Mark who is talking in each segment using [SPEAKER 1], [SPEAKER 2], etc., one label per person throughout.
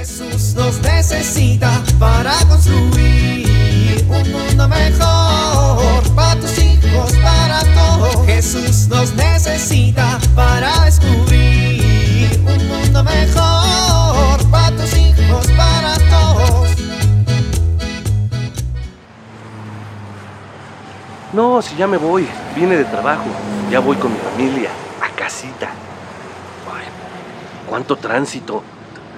[SPEAKER 1] Jesús nos necesita para construir un mundo mejor para tus hijos, para todos. Jesús nos necesita para descubrir un mundo mejor para tus hijos, para todos.
[SPEAKER 2] No, si ya me voy. Vine de trabajo. Ya voy con mi familia. A casita. Ay, cuánto tránsito.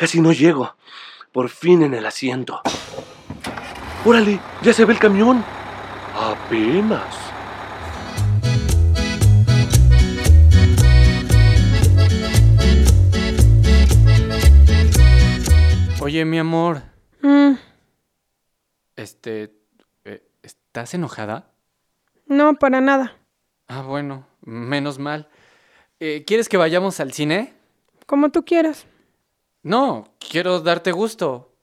[SPEAKER 2] casi no llego. Por fin en el asiento. Órale, ya se ve el camión. Apenas.
[SPEAKER 3] Oye, mi amor,
[SPEAKER 4] Mm,
[SPEAKER 3] este, eh, ¿estás enojada?
[SPEAKER 4] no, para nada.
[SPEAKER 3] Ah, bueno, menos mal. Eh, ¿Quieres que vayamos al cine?
[SPEAKER 4] Como tú quieras.
[SPEAKER 3] No, quiero darte gusto.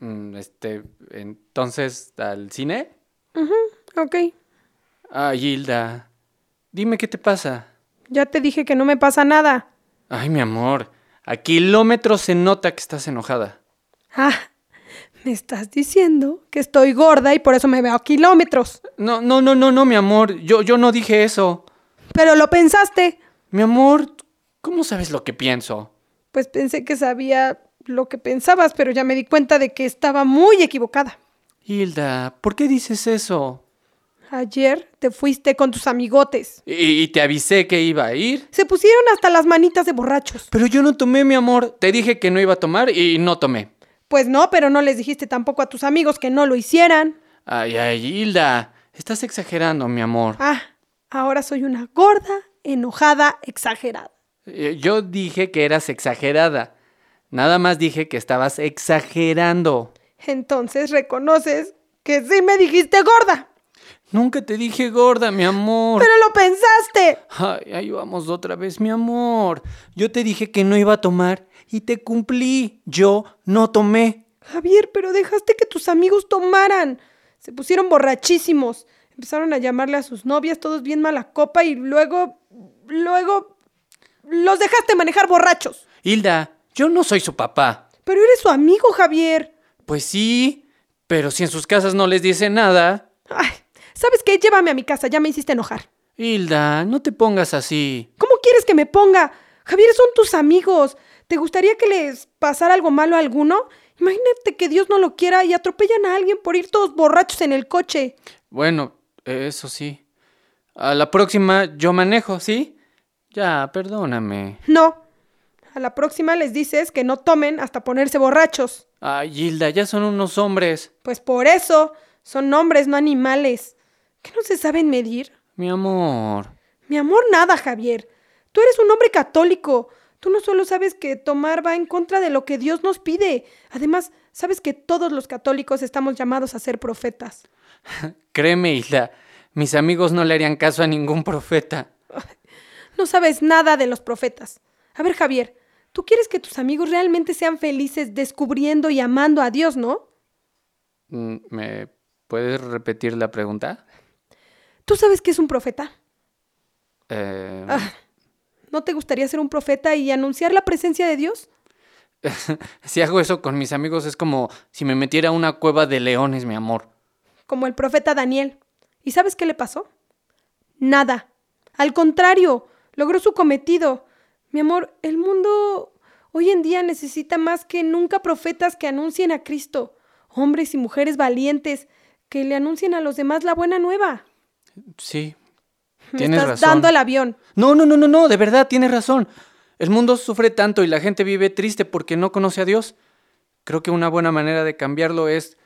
[SPEAKER 3] Mm, Este, entonces, ¿al cine?
[SPEAKER 4] Ok.
[SPEAKER 3] Ah, Hilda, dime qué te pasa.
[SPEAKER 4] Ya te dije que no me pasa nada.
[SPEAKER 3] Ay, mi amor, a kilómetros se nota que estás enojada.
[SPEAKER 4] Ah, me estás diciendo que estoy gorda y por eso me veo a kilómetros.
[SPEAKER 3] No, no, no, no, no, mi amor, yo, yo no dije eso.
[SPEAKER 4] Pero lo pensaste.
[SPEAKER 3] Mi amor, ¿cómo sabes lo que pienso?
[SPEAKER 4] Pues pensé que sabía lo que pensabas, pero ya me di cuenta de que estaba muy equivocada.
[SPEAKER 3] Hilda, ¿por qué dices eso?
[SPEAKER 4] Ayer te fuiste con tus amigotes.
[SPEAKER 3] Y, y te avisé que iba a ir.
[SPEAKER 4] Se pusieron hasta las manitas de borrachos.
[SPEAKER 3] Pero yo no tomé, mi amor. Te dije que no iba a tomar y no tomé.
[SPEAKER 4] Pues no, pero no les dijiste tampoco a tus amigos que no lo hicieran.
[SPEAKER 3] Ay, ay, Hilda. Estás exagerando, mi amor.
[SPEAKER 4] Ah, ahora soy una gorda, enojada, exagerada.
[SPEAKER 3] Eh, Yo dije que eras exagerada. Nada más dije que estabas exagerando.
[SPEAKER 4] Entonces reconoces que sí me dijiste gorda.
[SPEAKER 3] Nunca te dije gorda, mi amor.
[SPEAKER 4] Pero lo pensaste.
[SPEAKER 3] Ay, ahí vamos otra vez, mi amor. Yo te dije que no iba a tomar y te cumplí. Yo no tomé.
[SPEAKER 4] Javier, pero dejaste que tus amigos tomaran. Se pusieron borrachísimos. Empezaron a llamarle a sus novias, todos bien mala copa, y luego. Luego. Los dejaste manejar borrachos.
[SPEAKER 3] Hilda, yo no soy su papá.
[SPEAKER 4] Pero eres su amigo, Javier.
[SPEAKER 3] Pues sí, pero si en sus casas no les dice nada.
[SPEAKER 4] Ay, ¿sabes qué? Llévame a mi casa, ya me hiciste enojar.
[SPEAKER 3] Hilda, no te pongas así.
[SPEAKER 4] ¿Cómo quieres que me ponga? Javier, son tus amigos. ¿Te gustaría que les pasara algo malo a alguno? Imagínate que Dios no lo quiera y atropellan a alguien por ir todos borrachos en el coche.
[SPEAKER 3] Bueno, eso sí. A la próxima yo manejo, ¿sí? Ya, perdóname.
[SPEAKER 4] No. A la próxima les dices que no tomen hasta ponerse borrachos.
[SPEAKER 3] Ay, Hilda, ya son unos hombres.
[SPEAKER 4] Pues por eso, son hombres, no animales. ¿Que no se saben medir?
[SPEAKER 3] Mi amor.
[SPEAKER 4] Mi amor, nada, Javier. Tú eres un hombre católico. Tú no solo sabes que tomar va en contra de lo que Dios nos pide. Además, sabes que todos los católicos estamos llamados a ser profetas.
[SPEAKER 3] Créeme, Hilda, mis amigos no le harían caso a ningún profeta.
[SPEAKER 4] No sabes nada de los profetas. A ver, Javier, tú quieres que tus amigos realmente sean felices descubriendo y amando a Dios, ¿no?
[SPEAKER 3] Mm, ¿Me puedes repetir la pregunta?
[SPEAKER 4] ¿Tú sabes qué es un profeta?
[SPEAKER 3] Eh,
[SPEAKER 4] Ah, ¿No te gustaría ser un profeta y anunciar la presencia de Dios?
[SPEAKER 3] si hago eso con mis amigos es como si me metiera a una cueva de leones, mi amor.
[SPEAKER 4] Como el profeta Daniel. ¿Y sabes qué le pasó? Nada. Al contrario, logró su cometido. Mi amor, el mundo hoy en día necesita más que nunca profetas que anuncien a Cristo. Hombres y mujeres valientes que le anuncien a los demás la buena nueva.
[SPEAKER 3] Sí.
[SPEAKER 4] Me
[SPEAKER 3] Tienes
[SPEAKER 4] estás
[SPEAKER 3] razón.
[SPEAKER 4] dando el avión.
[SPEAKER 3] No, no, no, no, no, de verdad, tienes razón. El mundo sufre tanto y la gente vive triste porque no conoce a Dios. Creo que una buena manera de cambiarlo es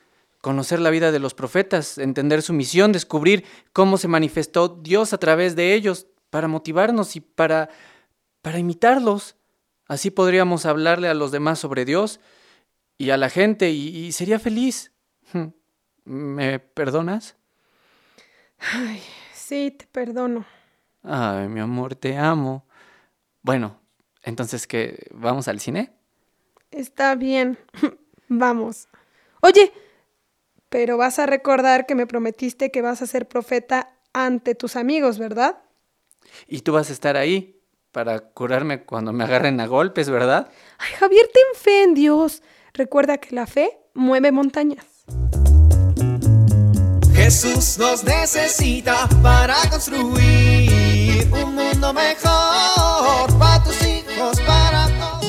[SPEAKER 3] conocer la vida de los profetas, entender su misión, descubrir cómo se manifestó Dios a través de ellos para motivarnos y para para imitarlos. Así podríamos hablarle a los demás sobre Dios y a la gente y, y sería feliz. ¿Me perdonas?
[SPEAKER 4] Ay, sí, te perdono.
[SPEAKER 3] Ay, mi amor, te amo. Bueno, entonces, ¿qué? ¿Vamos al cine?
[SPEAKER 4] Está bien. Vamos. Oye, pero vas a recordar que me prometiste que vas a ser profeta ante tus amigos, ¿verdad?
[SPEAKER 3] Y tú vas a estar ahí para curarme cuando me agarren a golpes, ¿verdad?
[SPEAKER 4] Ay, Javier, ten fe en Dios. Recuerda que la fe mueve montañas.
[SPEAKER 1] Jesús nos necesita para construir un mundo mejor para tus hijos, para todos.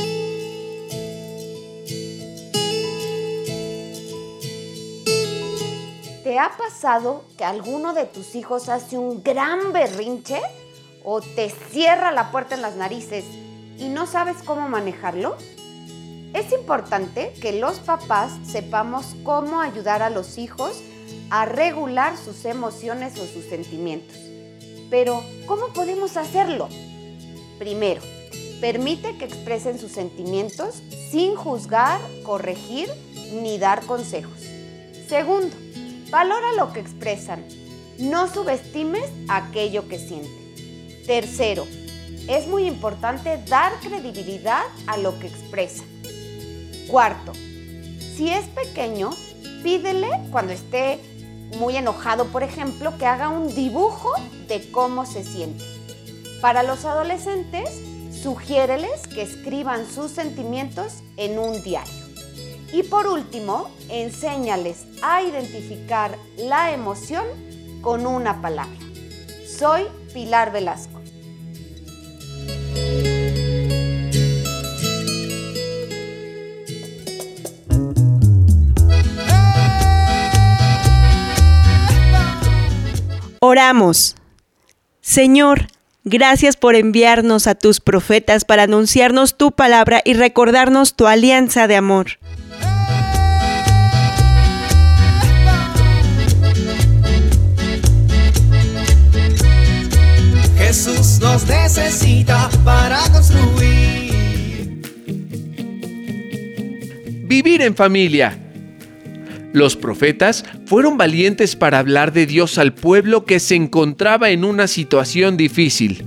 [SPEAKER 5] ¿Te ha pasado que alguno de tus hijos hace un gran berrinche o te cierra la puerta en las narices y no sabes cómo manejarlo? Es importante que los papás sepamos cómo ayudar a los hijos a regular sus emociones o sus sentimientos. Pero, ¿cómo podemos hacerlo? Primero, permite que expresen sus sentimientos sin juzgar, corregir ni dar consejos. Segundo, valora lo que expresan. No subestimes aquello que sienten. Tercero, es muy importante dar credibilidad a lo que expresan. Cuarto, si es pequeño, pídele cuando esté muy enojado, por ejemplo, que haga un dibujo de cómo se siente. Para los adolescentes, sugiéreles que escriban sus sentimientos en un diario. Y por último, enséñales a identificar la emoción con una palabra. Soy Pilar Velasco.
[SPEAKER 6] Oramos. Señor, gracias por enviarnos a tus profetas para anunciarnos tu palabra y recordarnos tu alianza de amor.
[SPEAKER 1] Jesús nos necesita para construir.
[SPEAKER 7] Vivir en familia. Los profetas fueron valientes para hablar de Dios al pueblo que se encontraba en una situación difícil.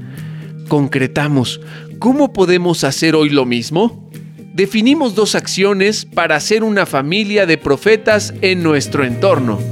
[SPEAKER 7] Concretamos, ¿cómo podemos hacer hoy lo mismo? Definimos dos acciones para ser una familia de profetas en nuestro entorno.